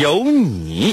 有你。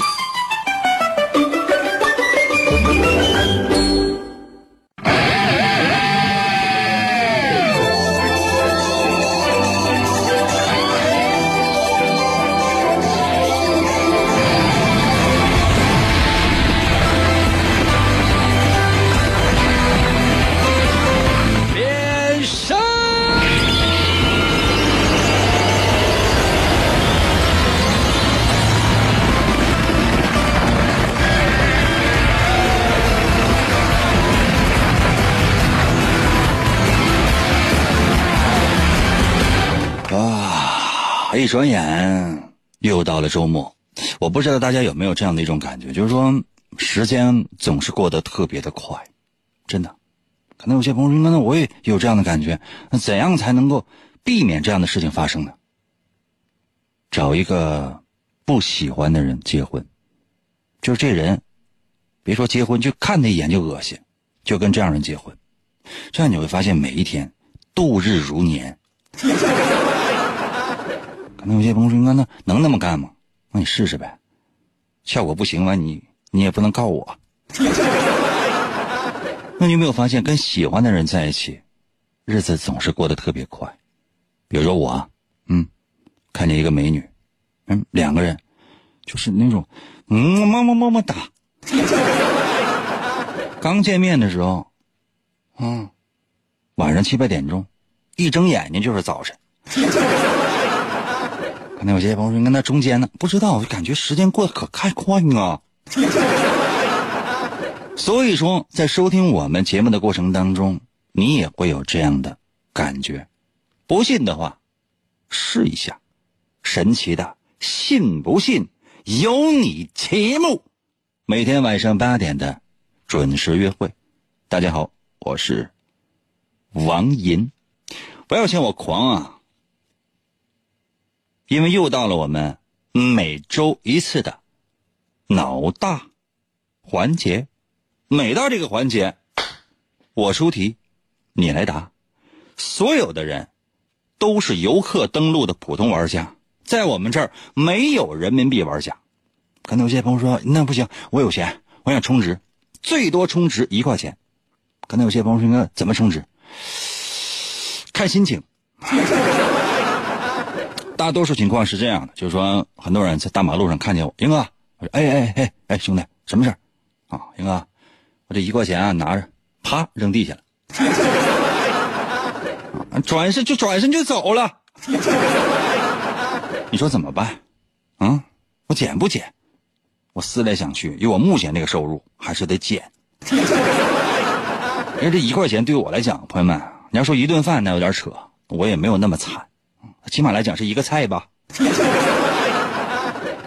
一转眼又到了周末，我不知道大家有没有这样的一种感觉，就是说时间总是过得特别的快，真的。可能有些朋友说，那我也有这样的感觉，那怎样才能够避免这样的事情发生呢？找一个不喜欢的人结婚，就是这人，别说结婚，就看他一眼就恶心，就跟这样人结婚，这样你会发现每一天度日如年。可能有些朋友说：“那那能那么干吗？那你试试呗，效果不行了，你你也不能告我。那你有没有发现，跟喜欢的人在一起，日子总是过得特别快？比如说我，嗯，看见一个美女，嗯，两个人就是那种，嗯，么么么么哒。刚见面的时候，嗯，晚上七八点钟，一睁眼睛就是早晨。可能有些朋友说，你跟那中间呢，不知道，我就感觉时间过得可太快啊。所以说，在收听我们节目的过程当中，你也会有这样的感觉。不信的话，试一下，神奇的，信不信由你节目，每天晚上八点的准时约会。大家好，我是王银，不要嫌我狂啊。因为又到了我们每周一次的脑大环节，每到这个环节，我出题，你来答。所有的人都是游客登录的普通玩家，在我们这儿没有人民币玩家。可能有些朋友说那不行，我有钱，我想充值，最多充值一块钱。可能有些朋友说那怎么充值？看心情。大多数情况是这样的，就是说，很多人在大马路上看见我，英哥，我说，哎哎哎哎，兄弟，什么事儿？啊，英哥，我这一块钱啊，拿着，啪扔地下了，转身就转身就走了。你说怎么办？啊，我捡不捡？我思来想去，以我目前这个收入，还是得捡。因为这一块钱对我来讲，朋友们，你要说一顿饭那有点扯，我也没有那么惨。起码来讲是一个菜吧，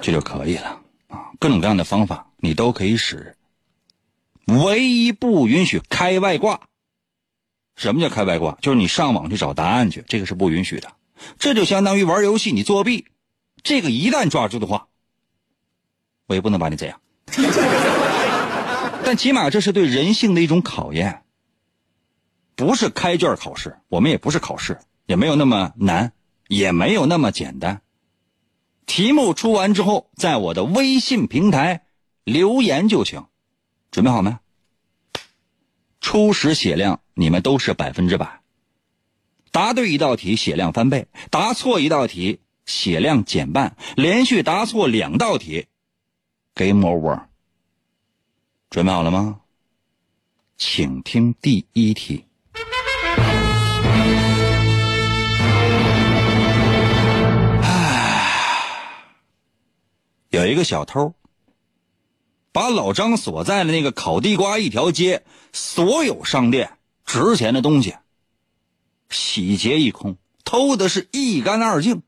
这就可以了啊！各种各样的方法你都可以使，唯一不允许开外挂。什么叫开外挂？就是你上网去找答案去，这个是不允许的。这就相当于玩游戏你作弊，这个一旦抓住的话，我也不能把你怎样。但起码这是对人性的一种考验，不是开卷考试，我们也不是考试，也没有那么难。也没有那么简单。题目出完之后，在我的微信平台留言就行。准备好没？初始血量你们都是百分之百。答对一道题，血量翻倍；答错一道题，血量减半。连续答错两道题，game over。准备好了吗？请听第一题。有一个小偷，把老张所在的那个烤地瓜一条街所有商店值钱的东西洗劫一空，偷的是一干二净。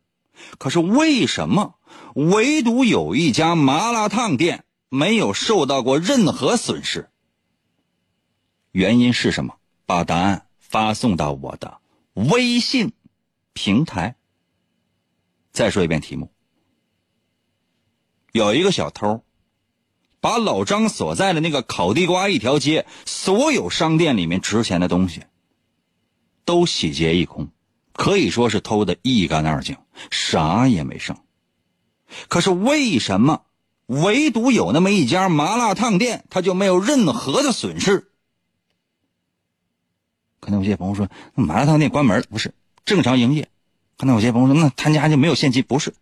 可是为什么唯独有一家麻辣烫店没有受到过任何损失。原因是什么？把答案发送到我的微信平台。再说一遍题目：有一个小偷，把老张所在的那个烤地瓜一条街所有商店里面值钱的东西都洗劫一空，可以说是偷的一干二净，啥也没剩。可是为什么唯独有那么一家麻辣烫店，他就没有任何的损失？可能有些朋友说，麻辣烫店关门了不是正常营业。可能有些朋友说，那他家就没有现金？不是，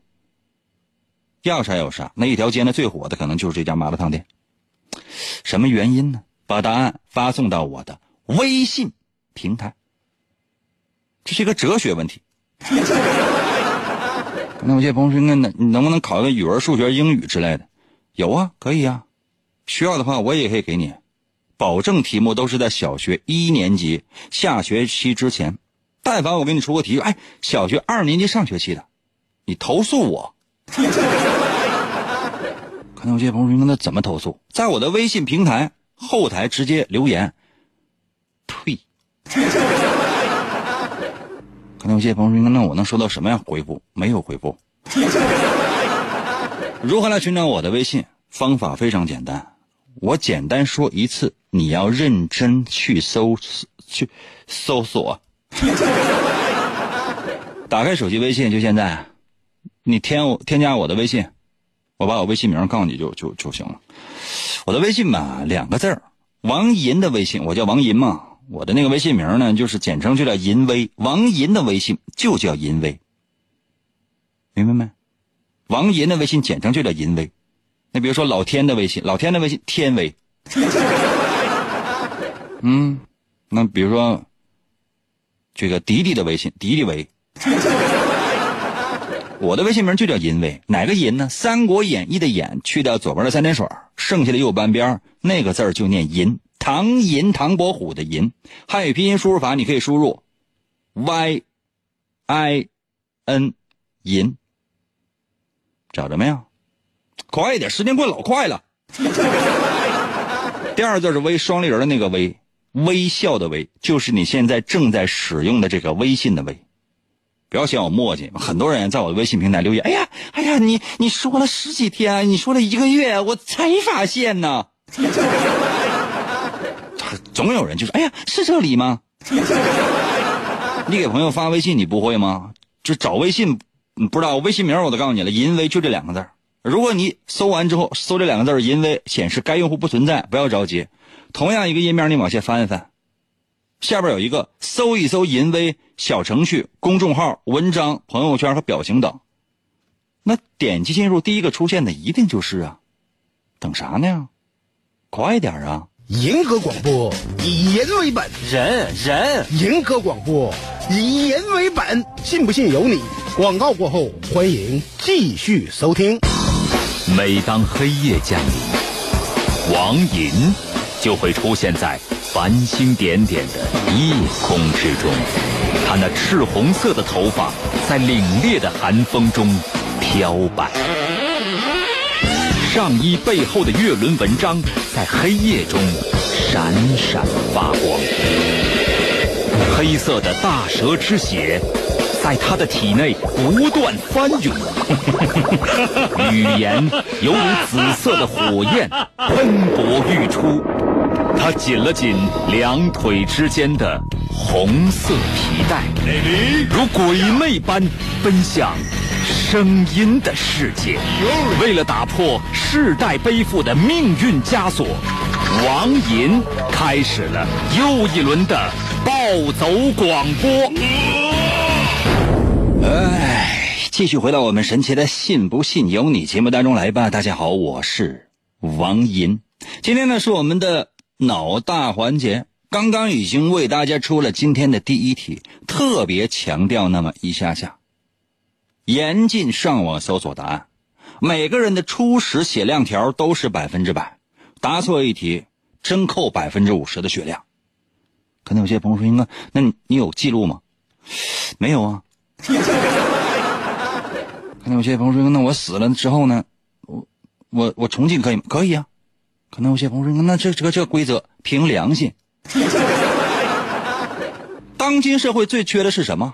要啥有啥。那一条街呢，最火的可能就是这家麻辣烫店。什么原因呢？把答案发送到我的微信平台。这是一个哲学问题。那我这朋友说，那那你能不能考个语文、数学、英语之类的？有啊，可以啊。需要的话，我也可以给你。保证题目都是在小学一年级下学期之前，但凡我给你出个题，哎，小学二年级上学期的，你投诉我。可能有些朋友说，那怎么投诉？在我的微信平台后台直接留言，退。可能有些朋友说，那我能收到什么样回复？没有回复。如何来寻找我的微信？方法非常简单，我简单说一次。你要认真去搜去搜索，打开手机微信就现在，你添我添加我的微信，我把我微信名告诉你就就就行了。我的微信吧，两个字儿，王银的微信，我叫王银嘛。我的那个微信名呢，就是简称就叫银威。王银的微信就叫银威，明白没？王银的微信简称就叫银威。那比如说老天的微信，老天的微信天威。嗯，那比如说，这个迪迪的微信，迪迪维，我的微信名就叫银威，哪个银呢？《三国演义》的演去掉左边的三点水，剩下的右半边那个字就念银，唐银，唐伯虎的银。汉语拼音输入法，你可以输入 y i n 银，找着没有？快一点，时间过老快了。第二字是微，双立人的那个微。微笑的微，就是你现在正在使用的这个微信的微。不要嫌我墨迹，很多人在我的微信平台留言：“哎呀，哎呀，你你说了十几天，你说了一个月，我才发现呢。”总有人就说：“哎呀，是这里吗？”你给朋友发微信，你不会吗？就找微信，不知道微信名，我都告诉你了，淫威就这两个字如果你搜完之后搜这两个字淫威，显示该用户不存在，不要着急。同样一个页面，你往下翻一翻，下边有一个搜一搜“淫威”小程序、公众号、文章、朋友圈和表情等。那点击进入，第一个出现的一定就是啊，等啥呢？快点啊！银河广播以人为本，人人银河广播以人为本，信不信由你。广告过后，欢迎继续收听。每当黑夜降临，王银。就会出现在繁星点点的夜空之中，他那赤红色的头发在凛冽的寒风中飘摆，上衣背后的月轮纹章在黑夜中闪闪发光，黑色的大蛇之血在他的体内不断翻涌，语言犹如紫色的火焰喷薄欲出。他紧了紧两腿之间的红色皮带，如鬼魅般奔向声音的世界。为了打破世代背负的命运枷锁，王银开始了又一轮的暴走广播。哎，继续回到我们神奇的“信不信由你”节目当中来吧。大家好，我是王银。今天呢，是我们的。脑大环节刚刚已经为大家出了今天的第一题，特别强调那么一下下，严禁上网搜索答案。每个人的初始血量条都是百分之百，答错一题真扣百分之五十的血量。可能有些朋友说：“应该，那你你有记录吗？”没有啊。可能有些朋友说，那我死了之后呢？我我我重庆可以吗？可以啊。可能有些朋友说，那这这个这规则凭良心。当今社会最缺的是什么？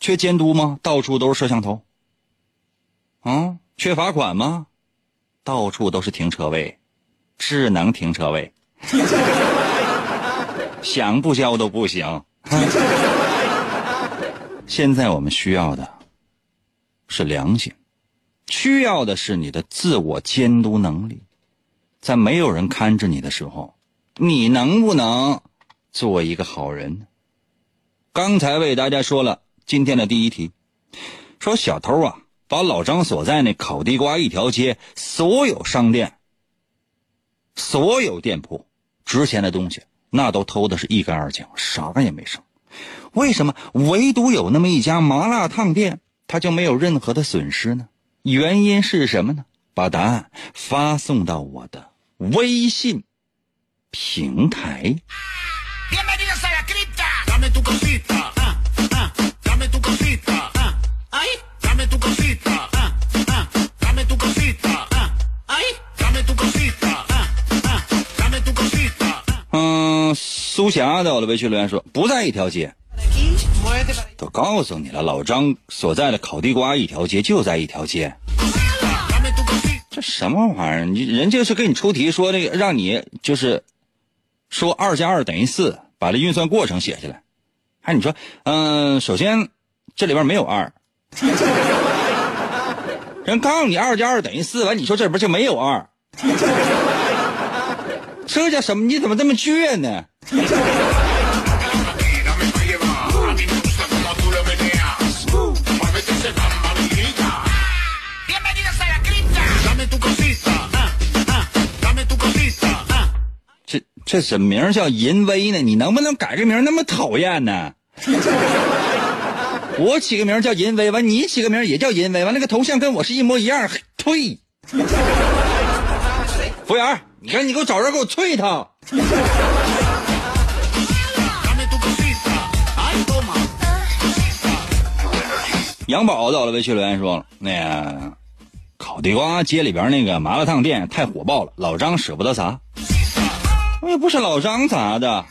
缺监督吗？到处都是摄像头。啊，缺罚款吗？到处都是停车位，智能停车位，想不交都不行。现在我们需要的是良心，需要的是你的自我监督能力。在没有人看着你的时候，你能不能做一个好人？刚才为大家说了今天的第一题，说小偷啊，把老张所在那烤地瓜一条街所有商店、所有店铺值钱的东西，那都偷的是一干二净，啥也没剩。为什么唯独有那么一家麻辣烫店，他就没有任何的损失呢？原因是什么呢？把答案发送到我的微信平台。嗯，苏霞到了微信留言说不在一条街。都告诉你了，老张所在的烤地瓜一条街就在一条街。这什么玩意儿？你人家是给你出题说那个让你就是说二加二等于四，把这运算过程写下来。哎，你说，嗯，首先这里边没有二。人告诉你二加二等于四，完你说这里边就没有二。这叫什么？你怎么这么倔呢？这怎么名叫淫威呢？你能不能改个名？那么讨厌呢？我起个名叫淫威，完你起个名也叫淫威，完那个头像跟我是一模一样，退。服务员，你赶紧给我找人给我退他。杨宝到了微信留言说：“那个烤地瓜街里边那个麻辣烫店太火爆了，老张舍不得砸。我也不是老张砸的，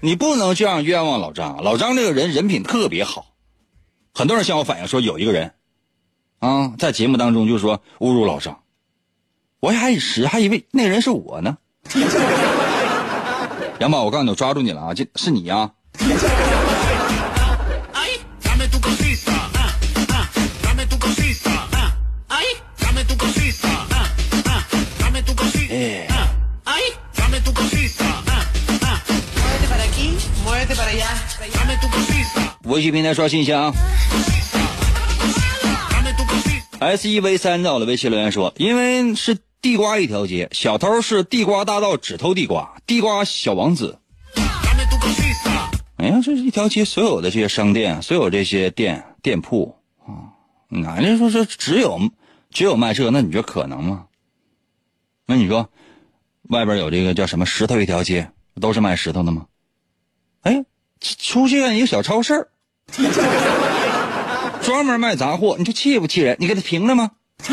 你不能这样冤枉老张。老张这个人人品特别好，很多人向我反映说有一个人啊，在节目当中就说侮辱老张，我还一时还以为那个人是我呢。杨宝，我告诉你，我抓住你了啊！这是你呀。”微信平台刷信箱，S E V 三到了微信留言说，因为是地瓜一条街，小偷是地瓜大盗，只偷地瓜，地瓜小王子。哎呀，这是一条街，所有的这些商店，所有这些店店铺啊，哪人说是只有只有卖这？那你觉得可能吗？那你说，外边有这个叫什么石头一条街，都是卖石头的吗？哎，出现一个小超市 专门卖杂货，你说气不气人？你给他评了吗？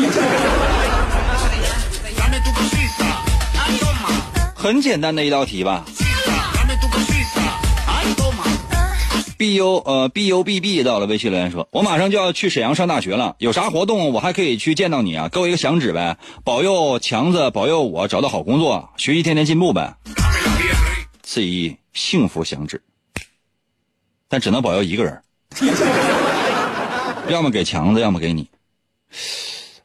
很简单的一道题吧。B U 呃 B U B B 到了微信留言说，我马上就要去沈阳上大学了，有啥活动我还可以去见到你啊？给我一个响指呗，保佑强子，保佑我找到好工作，学习天天进步呗。赐一幸福响指，但只能保佑一个人，要么给强子，要么给你。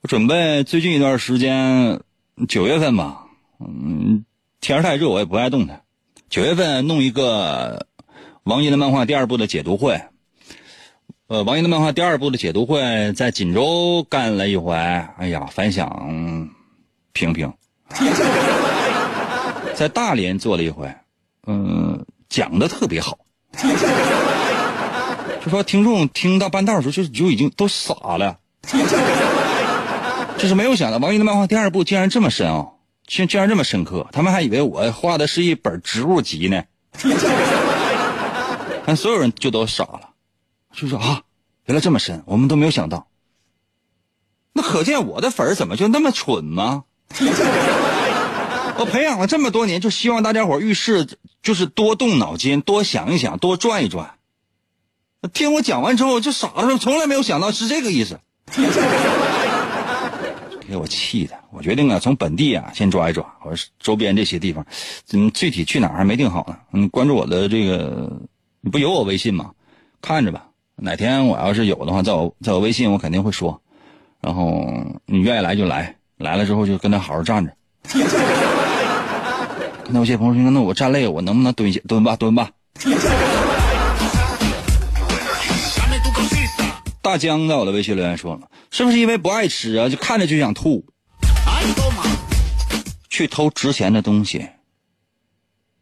我准备最近一段时间，九月份吧，嗯，天太热，我也不爱动弹。九月份弄一个。王爷的漫画第二部的解读会，呃，王爷的漫画第二部的解读会在锦州干了一回，哎呀，反响平平。在大连做了一回，嗯，讲的特别好，就说听众听到半道的时候就就已经都傻了，就是没有想到王一的漫画第二部竟然这么深奥，竟竟然这么深刻，他们还以为我画的是一本植物集呢。但所有人就都傻了，就说啊，原来这么深，我们都没有想到。那可见我的粉儿怎么就那么蠢吗？我培养了这么多年，就希望大家伙遇事就是多动脑筋，多想一想，多转一转。听我讲完之后就傻了，从来没有想到是这个意思，给我气的。我决定啊，从本地啊先抓一抓，我说周边这些地方，嗯，具体去哪儿还没定好呢。嗯，关注我的这个，你不有我微信吗？看着吧，哪天我要是有的话，在我在我微信我肯定会说。然后你愿意来就来，来了之后就跟他好好站着。那有些朋友说，那我站累，我能不能蹲下？蹲吧，蹲吧。大江在我的微信留言说了，是不是因为不爱吃啊？就看着就想吐。去偷值钱的东西，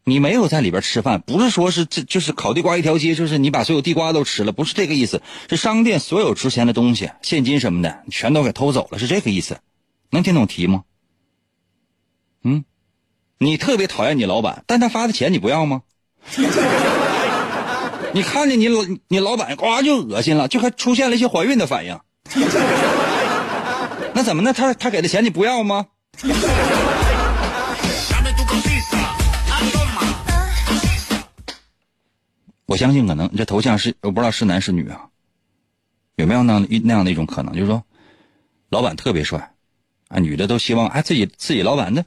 你没有在里边吃饭，不是说是这就是烤地瓜一条街，就是你把所有地瓜都吃了，不是这个意思。是商店所有值钱的东西，现金什么的，全都给偷走了，是这个意思。能听懂题吗？嗯，你特别讨厌你老板，但他发的钱你不要吗？你看见你老你老板呱就恶心了，就还出现了一些怀孕的反应。那怎么呢？他他给的钱你不要吗？我相信可能这头像是我不知道是男是女啊，有没有那样那样的一种可能？就是说，老板特别帅，啊，女的都希望哎自己自己老板那，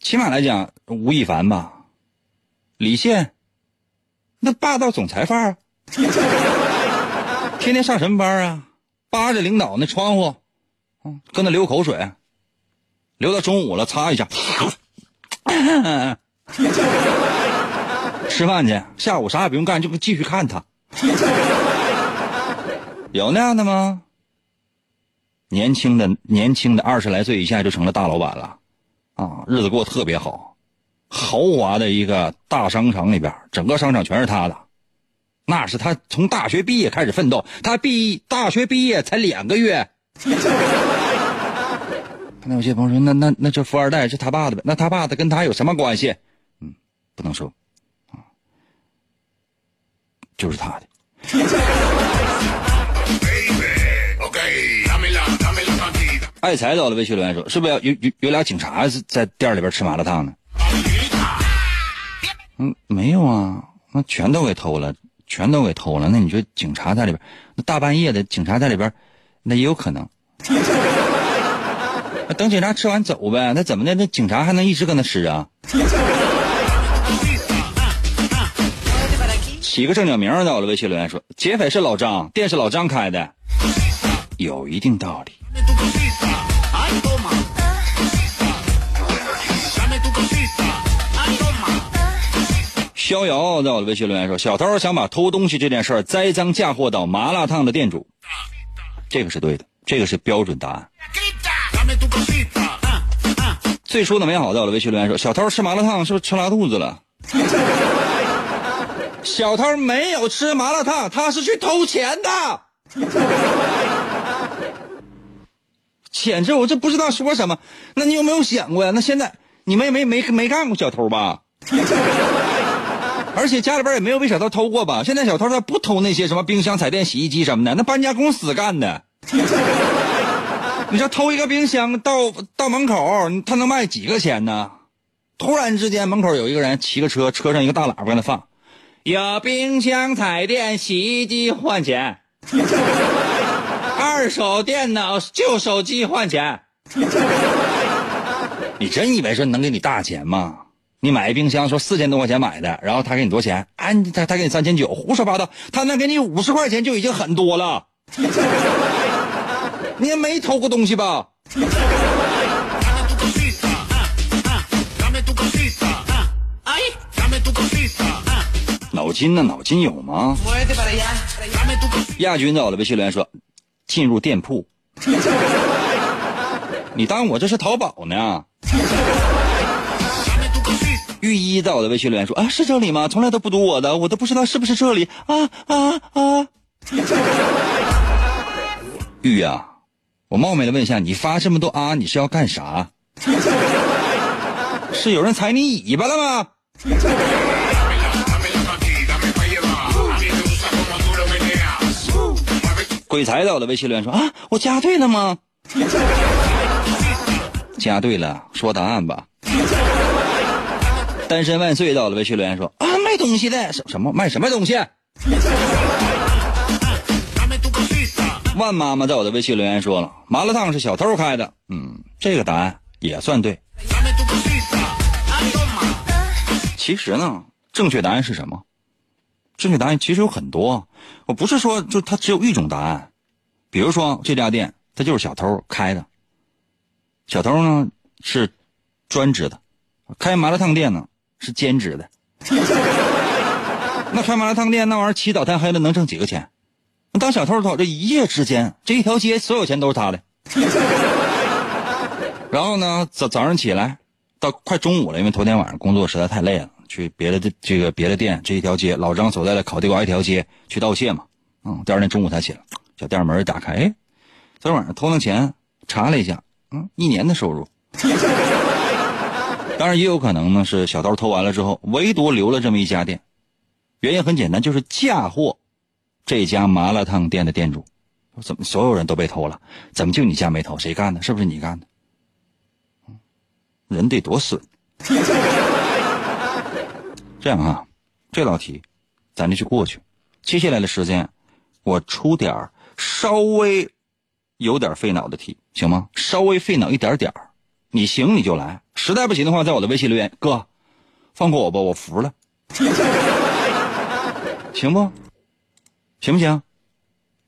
起码来讲吴亦凡吧，李现。那霸道总裁范儿，天天上什么班啊？扒着领导那窗户，嗯，跟那流口水，流到中午了，擦一下。吃饭去，下午啥也不用干，就继续看他。有那样的吗？年轻的年轻的二十来岁以下就成了大老板了，啊，日子过得特别好。豪华的一个大商场里边，整个商场全是他的，那是他从大学毕业开始奋斗。他毕大学毕业才两个月。那有些朋友说，那那那这富二代是他爸的呗？那他爸的跟他有什么关系？嗯，不能说，啊，就是他的。爱财到了，微信留言说，是不是有有有俩警察在店里边吃麻辣烫呢？没有啊，那全都给偷了，全都给偷了。那你说警察在里边，那大半夜的警察在里边，那也有可能。那等警察吃完走呗，那怎么的？那警察还能一直搁那吃啊？起个正经名在，我的微信留言说：劫匪是老张，店是老张开的，有一定道理。逍遥在我的微信留言说：“小偷想把偷东西这件事儿栽赃嫁祸到麻辣烫的店主，这个是对的，这个是标准答案。”最初的美好在我的微信留言说：“小偷吃麻辣烫是不是吃拉肚子了？”小偷没有吃麻辣烫，他是去偷钱的。简直我这不知道说什么。那你有没有想过呀？那现在你们也没没没干过小偷吧？而且家里边也没有被小偷偷过吧？现在小偷他不偷那些什么冰箱、彩电、洗衣机什么的，那搬家公司干的。你说偷一个冰箱到到门口，他能卖几个钱呢？突然之间门口有一个人骑个车，车上一个大喇叭在那放，有冰箱、彩电、洗衣机换钱，二手电脑、旧手机换钱。你真以为说能给你大钱吗？你买一冰箱，说四千多块钱买的，然后他给你多少钱？哎，他他给你三千九，胡说八道。他能给你五十块钱就已经很多了。你也没偷过东西吧？脑筋呢？脑筋有吗？亚军在我的微信留言说：“进入店铺。”你当我这是淘宝呢？御医在我的微信留言说：“啊，是这里吗？从来都不读我的，我都不知道是不是这里啊啊啊！” 玉啊，我冒昧的问一下，你发这么多啊，你是要干啥？是有人踩你尾巴了吗？鬼才在我的微信留言说啊，我加对了吗？加对了，说答案吧。单身万岁到了微信留言说啊，卖东西的什什么卖什么东西？万妈妈在我的微信留言说了，麻辣烫是小偷开的。嗯，这个答案也算对。其实呢，正确答案是什么？正确答案其实有很多。我不是说就它只有一种答案。比如说这家店，它就是小偷开的。小偷呢是专职的，开麻辣烫店呢是兼职的。那开麻辣烫店那玩意儿起早贪黑的能挣几个钱？那当小偷偷这一夜之间，这一条街所有钱都是他的。然后呢，早早上起来到快中午了，因为头天晚上工作实在太累了，去别的这这个别的店这一条街，老张所在的烤地瓜一条街去盗窃嘛。嗯，第二天中午才起来，小店门打开，哎，昨天晚上偷那钱查了一下，嗯，一年的收入。当然也有可能呢，是小偷偷完了之后，唯独留了这么一家店，原因很简单，就是嫁祸。这家麻辣烫店的店主，怎么所有人都被偷了？怎么就你家没偷？谁干的？是不是你干的？人得多损。这样啊，这道题，咱就去过去。接下来的时间，我出点稍微有点费脑的题，行吗？稍微费脑一点点你行你就来，实在不行的话，在我的微信留言，哥，放过我吧，我服了，行不？行不行？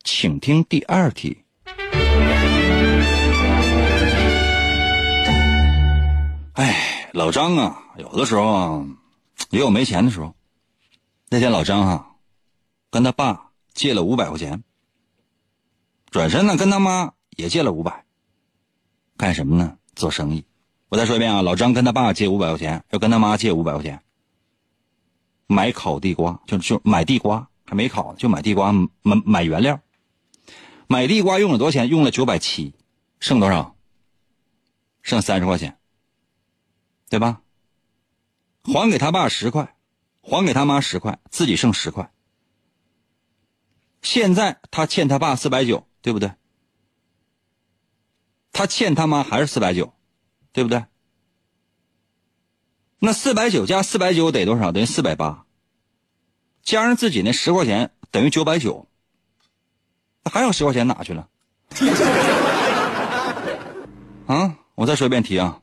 请听第二题。哎，老张啊，有的时候啊，也有没钱的时候。那天老张哈，跟他爸借了五百块钱，转身呢跟他妈也借了五百，干什么呢？做生意。我再说一遍啊，老张跟他爸借五百块钱，要跟他妈借五百块钱，买烤地瓜，就就买地瓜。还没烤，就买地瓜买买原料，买地瓜用了多少钱？用了九百七，剩多少？剩三十块钱，对吧？还给他爸十块，还给他妈十块，自己剩十块。现在他欠他爸四百九，对不对？他欠他妈还是四百九，对不对？那四百九加四百九得多少？等于四百八。加上自己那十块钱等于九百九，那还有十块钱哪去了？啊！我再说一遍题啊，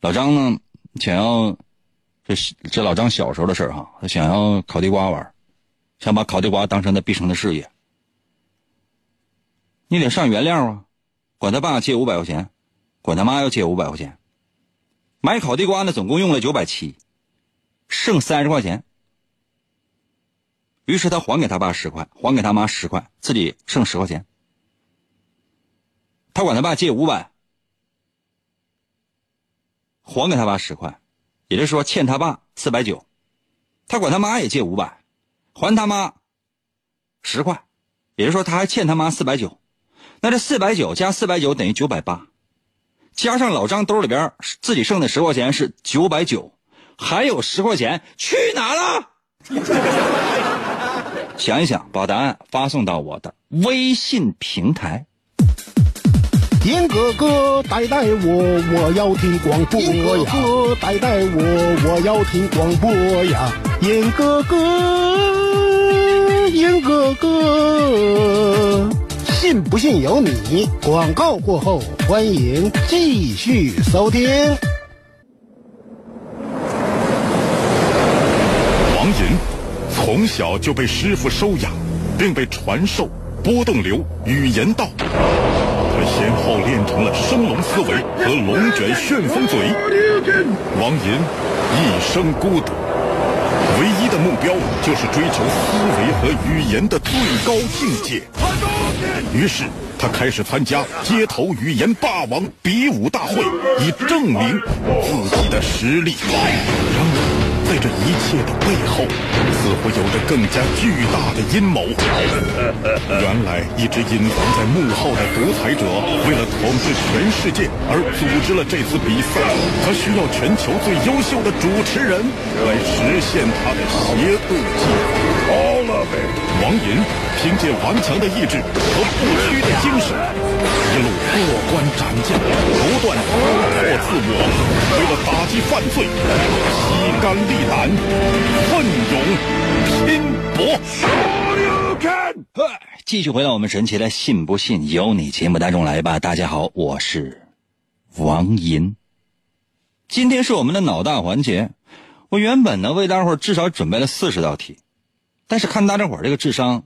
老张呢想要，这这老张小时候的事儿哈，他想要烤地瓜玩，想把烤地瓜当成他毕生的事业。你得上原料啊，管他爸借五百块钱，管他妈要借五百块钱，买烤地瓜呢总共用了九百七，剩三十块钱。于是他还给他爸十块，还给他妈十块，自己剩十块钱。他管他爸借五百，还给他爸十块，也就是说欠他爸四百九。他管他妈也借五百，还他妈十块，也就是说他还欠他妈四百九。那这四百九加四百九等于九百八，加上老张兜里边自己剩的十块钱是九百九，还有十块钱去哪了？想一想，把答案发送到我的微信平台。严哥哥带带我，我要听广播呀！严哥哥带带我，我要听广播呀！严哥哥，严哥哥，信不信由你。广告过后，欢迎继续收听。王银。从小就被师傅收养，并被传授波动流语言道。他先后练成了升龙思维和龙卷旋风嘴。王银一生孤独，唯一的目标就是追求思维和语言的最高境界。于是他开始参加街头语言霸王比武大会，以证明自己的实力。然而。在这一切的背后，似乎有着更加巨大的阴谋。原来，一直隐藏在幕后的独裁者，为了统治全世界而组织了这次比赛。他需要全球最优秀的主持人来实现他的邪恶计划。王银凭借顽强的意志和不屈的精神，一路过关斩将，不断突破自我，为了打击犯罪，披肝沥胆，奋勇拼搏。继续回到我们神奇的“信不信由你”节目当中来吧。大家好，我是王银。今天是我们的脑大环节。我原本呢为大伙儿至少准备了四十道题，但是看大家伙这个智商，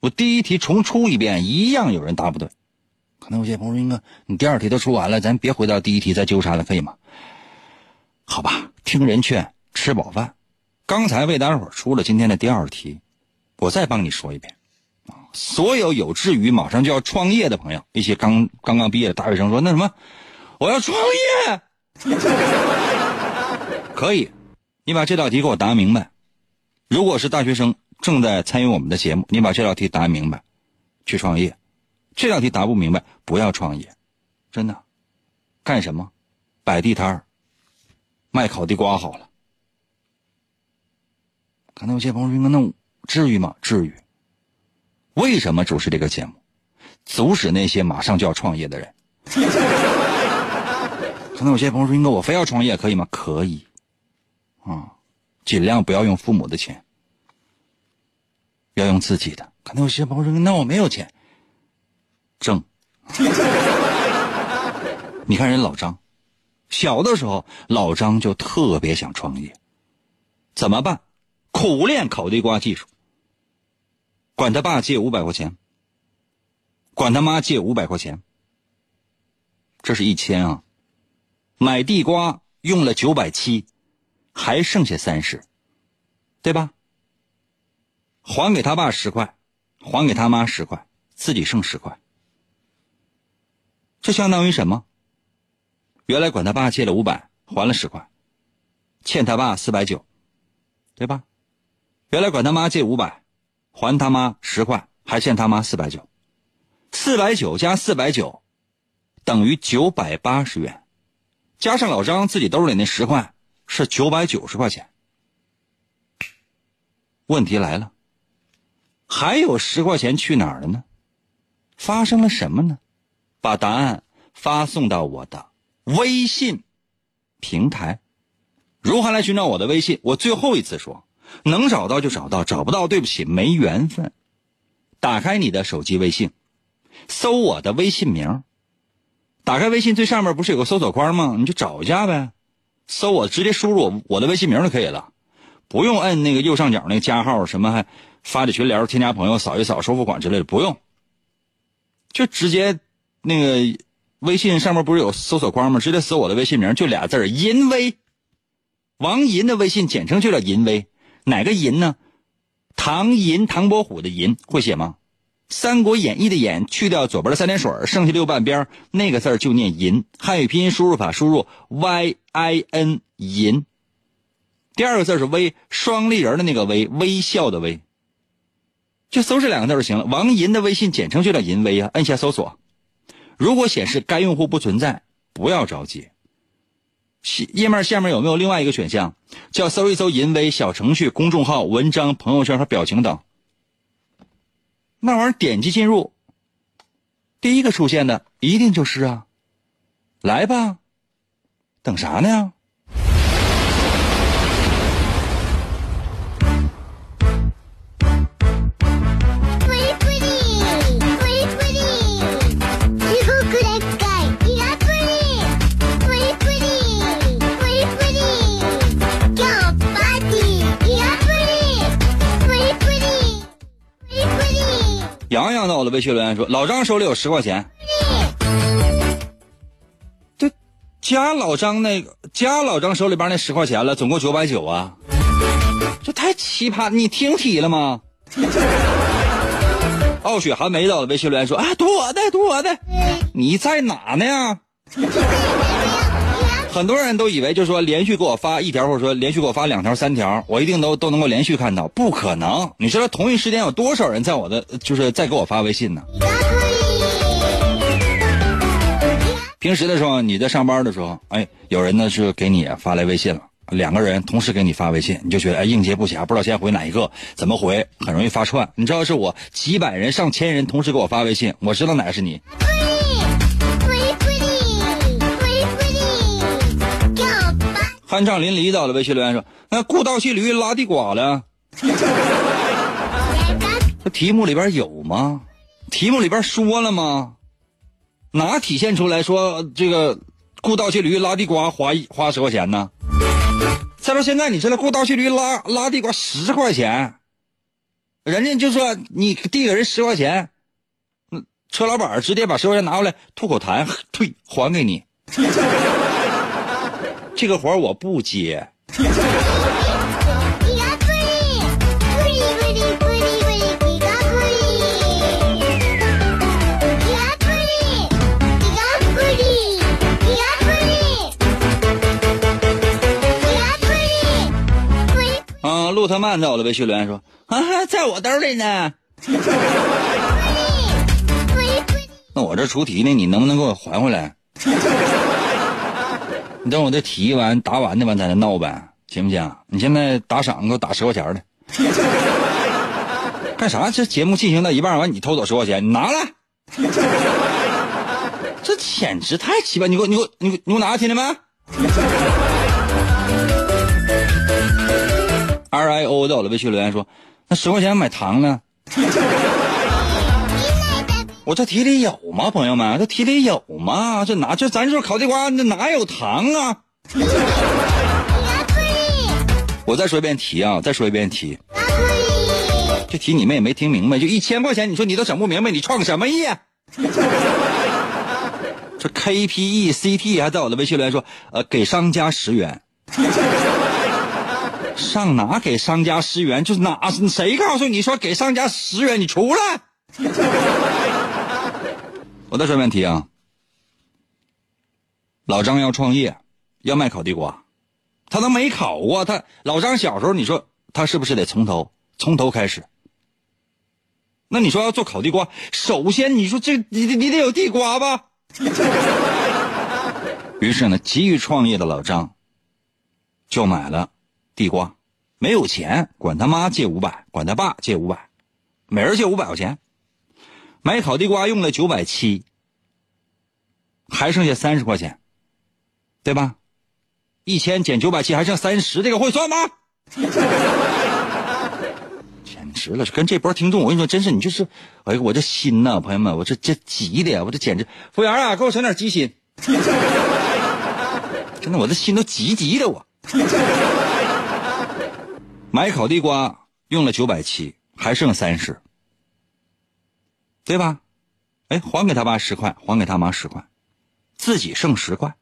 我第一题重出一遍，一样有人答不对。可能有些朋友说：“英哥，你第二题都出完了，咱别回到第一题再纠缠了，可以吗？”好吧，听人劝，吃饱饭。刚才为大家伙出了今天的第二题，我再帮你说一遍啊！所有有志于马上就要创业的朋友，一些刚刚刚毕业的大学生说：“那什么，我要创业。”可以，你把这道题给我答明白。如果是大学生正在参与我们的节目，你把这道题答明白，去创业。这道题答不明白，不要创业。真的，干什么？摆地摊儿，卖烤地瓜好了。可能有些朋友说：“那至于吗？至于。”为什么主持这个节目？阻止那些马上就要创业的人。可能有些朋友说：“英哥，我非要创业可以吗？”可以。啊，尽量不要用父母的钱，要用自己的。可能有些朋友说：“那我没有钱。”挣。你看人老张，小的时候老张就特别想创业，怎么办？苦练烤地瓜技术，管他爸借五百块钱，管他妈借五百块钱，这是一千啊，买地瓜用了九百七。还剩下三十，对吧？还给他爸十块，还给他妈十块，自己剩十块。这相当于什么？原来管他爸借了五百，还了十块，欠他爸四百九，对吧？原来管他妈借五百，还他妈十块，还欠他妈四百九，四百九加四百九等于九百八十元，加上老张自己兜里那十块。是九百九十块钱。问题来了，还有十块钱去哪儿了呢？发生了什么呢？把答案发送到我的微信平台。如何来寻找我的微信？我最后一次说，能找到就找到，找不到对不起，没缘分。打开你的手机微信，搜我的微信名。打开微信最上面不是有个搜索框吗？你就找一下呗。搜我直接输入我我的微信名就可以了，不用摁那个右上角那个加号什么还发的群聊添加朋友扫一扫收付款之类的不用，就直接那个微信上面不是有搜索框吗？直接搜我的微信名就俩字儿银威，王银的微信简称就叫银威，哪个银呢？唐银唐伯虎的银会写吗？《三国演义》的演去掉左边的三点水，剩下六半边那个字就念银。汉语拼音输入法输入 y i n 银。第二个字是微，双立人的那个微，微笑的微。就搜这两个字就行了。王银的微信简称就叫银微啊，按下搜索。如果显示该用户不存在，不要着急。页面下面有没有另外一个选项，叫搜一搜银微小程序、公众号、文章、朋友圈和表情等。那玩意儿点击进入，第一个出现的一定就是啊，来吧，等啥呢？我的微信留言说：“老张手里有十块钱，这加老张那个加老张手里边那十块钱了，总共九百九啊，这太奇葩！你听题了吗？” 傲雪寒梅到我的微信留言说：“啊，读我的，读我的，你在哪呢？”很多人都以为，就是说连续给我发一条，或者说连续给我发两条、三条，我一定都都能够连续看到。不可能！你知道同一时间有多少人在我的，就是在给我发微信呢？平时的时候，你在上班的时候，哎，有人呢是给你发来微信了，两个人同时给你发微信，你就觉得哎应接不暇，不知道先回哪一个，怎么回，很容易发串。你知道是我几百人、上千人同时给我发微信，我知道哪个是你。酣畅淋漓的了，微信留言说：“那顾道骑驴拉地瓜了。”这题目里边有吗？题目里边说了吗？哪体现出来说这个雇倒骑驴拉地瓜花花十块钱呢？再说现在你知道雇倒骑驴拉拉地瓜十块钱，人家就说你递给人十块钱，嗯，车老板直接把十块钱拿过来吐口痰，退还给你。这个活我不接。啊，路特曼在我的微信留言说啊，在我兜里呢。那我这出题呢，你能不能给我还回来？你等我这题完答完的完咱再闹呗，行不行？你现在打赏给我打十块钱的，干啥？这节目进行到一半完，你偷走十块钱，你拿来，这简直太奇葩！你给我，你给我，你你给我拿，听见没？R I O 在我的微信留言说，那十块钱买糖呢？我这题里有吗，朋友们？这题里有吗？这哪？这咱说烤地瓜，这哪有糖啊？我再说一遍题啊！再说一遍题。这题你们也没听明白，就一千块钱，你说你都整不明白，你创什么业？这 K P E C T 还在我的微信留言说，呃，给商家十元。上哪给商家十元？就是哪？谁告诉你说给商家十元？你出来！我再说问题啊，老张要创业，要卖烤地瓜，他都没烤过。他老张小时候，你说他是不是得从头从头开始？那你说要做烤地瓜，首先你说这你你得有地瓜吧？于是呢，急于创业的老张就买了地瓜，没有钱，管他妈借五百，管他爸借五百，每人借五百块钱。买烤地瓜用了九百七，还剩下三十块钱，对吧？一千减九百七还剩三十，这个会算吗？简直了！跟这波听众，我跟你说，真是你就是，哎呀，我这心呐，朋友们，我这这急的呀，我这简直，服务员啊，给我整点鸡心。真的，我这心都急急的，我。买烤地瓜用了九百七，还剩三十。对吧？哎，还给他爸十块，还给他妈十块，自己剩十块。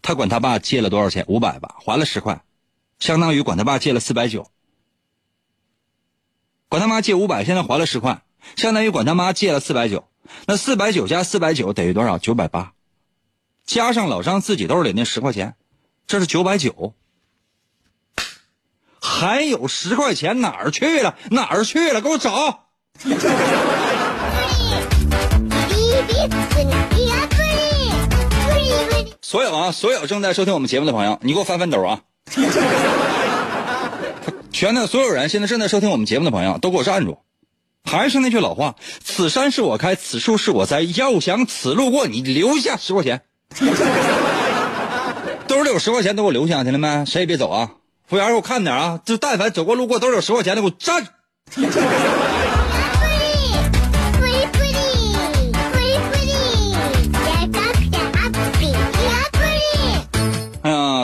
他管他爸借了多少钱？五百吧，还了十块，相当于管他爸借了四百九。管他妈借五百，现在还了十块，相当于管他妈借了四百九。那四百九加四百九等于多少？九百八，加上老张自己兜里那十块钱，这是九百九。还有十块钱哪儿去了？哪儿去了？给我找！所有啊，所有正在收听我们节目的朋友，你给我翻翻兜啊！全的所有人，现在正在收听我们节目的朋友，都给我站住！还是那句老话，此山是我开，此树是我栽，要想此路过，你留下十块钱。兜里有十块钱，都给我留下，听见没？谁也别走啊！服务员，给我看点啊！就但凡走过路过，兜里有十块钱的，给我站！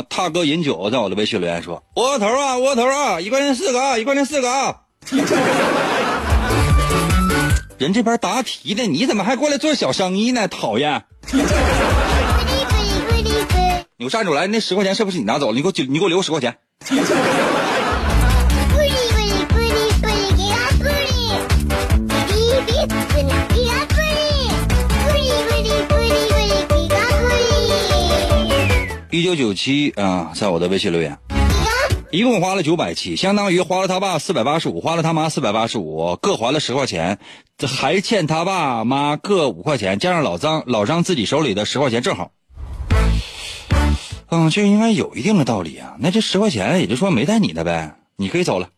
大哥饮酒，在我的微信留言说：“窝头啊，窝头啊，一块钱四个啊，一块钱四个啊。”人这边答题呢，你怎么还过来做小生意呢？讨厌！你给我站住来，那十块钱是不是你拿走了？你给我你给我留十块钱。一九九七啊，在我的微信留言，一共花了九百七，相当于花了他爸四百八十五，花了他妈四百八十五，各还了十块钱，这还欠他爸妈各五块钱，加上老张老张自己手里的十块钱，正好。嗯，这应该有一定的道理啊。那这十块钱也就说没带你的呗，你可以走了。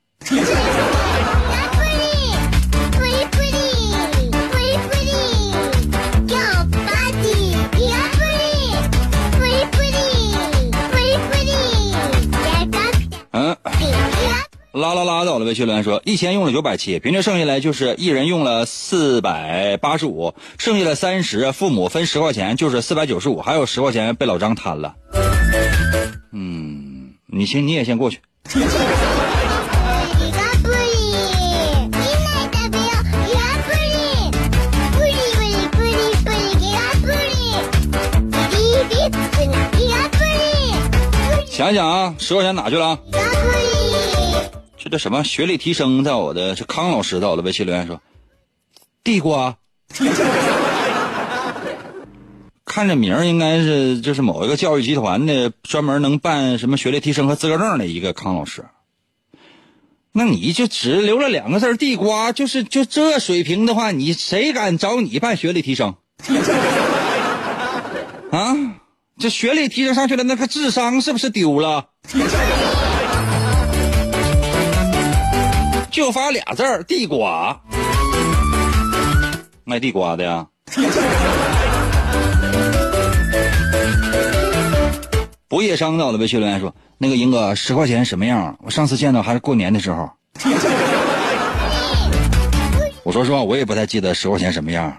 啦啦啦，到了微信留言说，一千用了九百七，平均剩下来就是一人用了四百八十五，剩下的三十，父母分十块钱，就是四百九十五，还有十块钱被老张贪了。嗯，你先，你也先过去。想想啊，十块钱哪去了？这什么学历提升？在我的是康老师在我的微信留言说，地瓜，看这名儿应该是就是某一个教育集团的专门能办什么学历提升和资格证的一个康老师。那你就只留了两个字地瓜，就是就这水平的话，你谁敢找你办学历提升？啊？这学历提升上去了，那个智商是不是丢了？就发俩字儿：地瓜。卖地瓜的呀。不夜商到的微信留言说：“那个英哥，十块钱什么样？我上次见到还是过年的时候。”我说实话，我也不太记得十块钱什么样。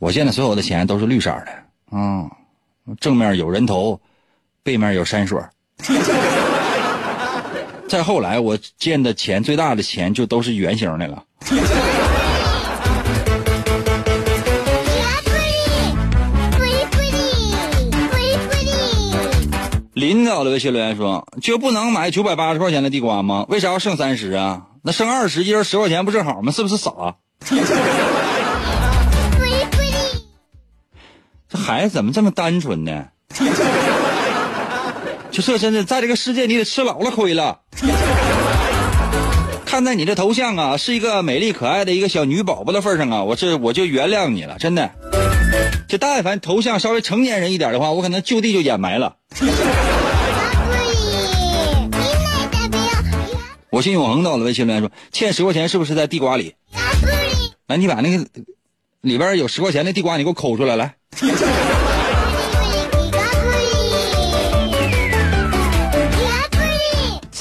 我现在所有的钱都是绿色的，啊。正面有人头，背面有山水。再后来，我见的钱最大的钱就都是圆形的了。领导的微信留言说：“就不能买九百八十块钱的地瓜吗？为啥要剩三十啊？那剩二十，一人十块钱不正好吗？是不是傻？” 这孩子怎么这么单纯呢？就这真的，在这个世界你得吃老了亏了。看在你这头像啊，是一个美丽可爱的一个小女宝宝的份上啊，我这我就原谅你了，真的。就但凡头像稍微成年人一点的话，我可能就地就掩埋了。我信永恒到了微信留言说，欠十块钱是不是在地瓜里？来，你把那个里边有十块钱的地瓜，你给我抠出来，来。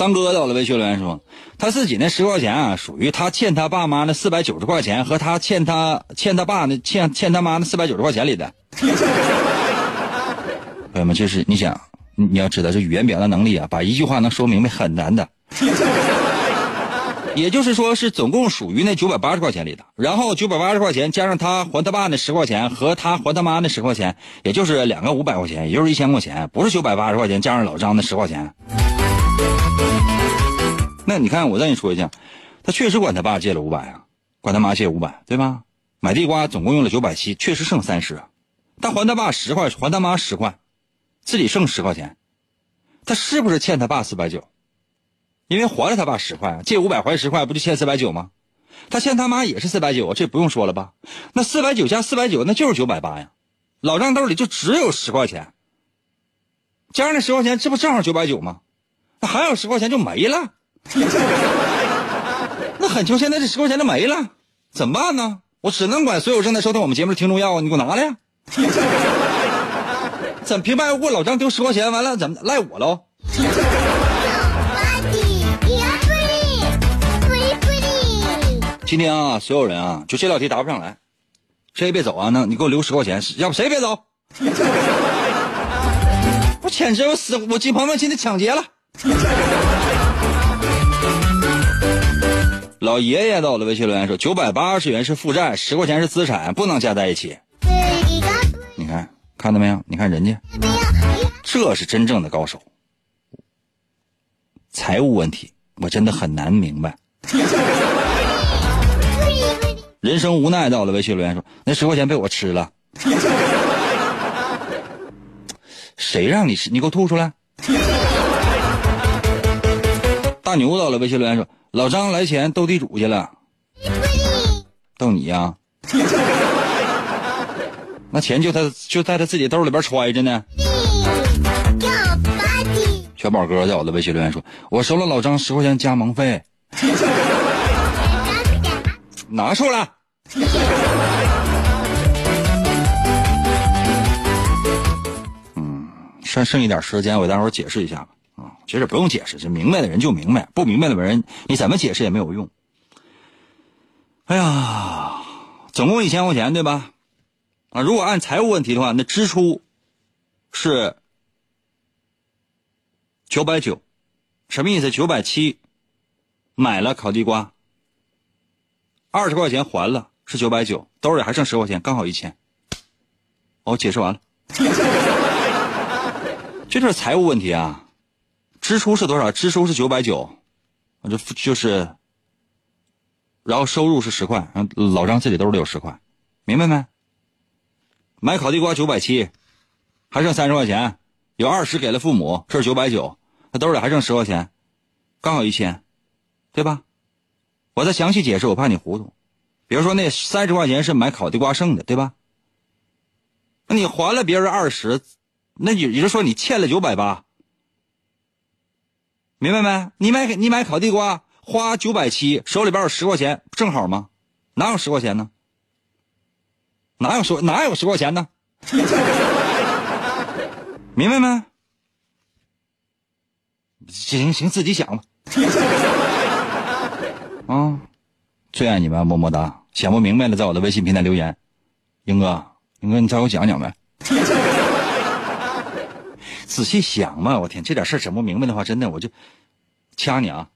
三哥到了，微信留言说，他自己那十块钱啊，属于他欠他爸妈那四百九十块钱和他欠他欠他爸那欠欠他妈那四百九十块钱里的。朋友们，就是你想，你要知道，这语言表达能力啊，把一句话能说明白很难的。也就是说，是总共属于那九百八十块钱里的，然后九百八十块钱加上他还他爸那十块钱和他还他妈那十块钱，也就是两个五百块钱，也就是一千块钱，不是九百八十块钱加上老张那十块钱。那你看，我再跟你说一下，他确实管他爸借了五百啊，管他妈借五百，对吧？买地瓜总共用了九百七，确实剩三十啊。他还他爸十块，还他妈十块，自己剩十块钱，他是不是欠他爸四百九？因为还了他爸十块，借五百还十块，不就欠四百九吗？他欠他妈也是四百九，这不用说了吧？那四百九加四百九，那就是九百八呀。老张兜里就只有十块钱，加上那十块钱，这不正好九百九吗？那还有十块钱就没了。那很穷，现在这十块钱就没了，怎么办呢？我只能管所有正在收听我们节目的听众要啊，你给我拿来呀！怎么平白无故老张丢十块钱，完了怎么赖我喽？今天啊，所有人啊，就这道题答不上来，谁也别走啊！那你给我留十块钱，要不谁也别走。我简直我死，我金朋友今天抢劫了。老爷爷到了微信留言说：“九百八十元是负债，十块钱是资产，不能加在一起。”你看，看到没有？你看人家，这是真正的高手。财务问题，我真的很难明白。人生无奈到了，微信留言说：“那十块钱被我吃了。”谁让你吃？你给我吐出来！大牛到了，微信留言说：“老张来钱斗地主去了。”斗你呀？那钱就他就在他自己兜里边揣着呢。全宝哥在我的微信留言说：“我收了老张十块钱加盟费，拿出来。”嗯，剩剩一点时间，我待会儿解释一下吧。啊，其实不用解释，这明白的人就明白，不明白的人你怎么解释也没有用。哎呀，总共一千块钱对吧？啊，如果按财务问题的话，那支出是九百九，什么意思？九百七买了烤地瓜，二十块钱还了是九百九，兜里还剩十块钱，刚好一千。哦，解释完了，这就是财务问题啊。支出是多少？支出是九百九，这就是，然后收入是十块，老张自己兜里有十块，明白没？买烤地瓜九百七，还剩三十块钱，有二十给了父母，这是九百九，他兜里还剩十块钱，刚好一千，对吧？我再详细解释，我怕你糊涂。比如说那三十块钱是买烤地瓜剩的，对吧？那你还了别人二十，那也也就是说你欠了九百八。明白没？你买你买烤地瓜花九百七，手里边有十块钱，正好吗？哪有十块钱呢？哪有十哪有十块钱呢？明白没？行行，自己想吧。啊，最爱你们，么么哒！想不明白的，在我的微信平台留言。英哥，英哥，你再给我讲讲呗。仔细想嘛，我天，这点事整不明白的话，真的我就掐你啊！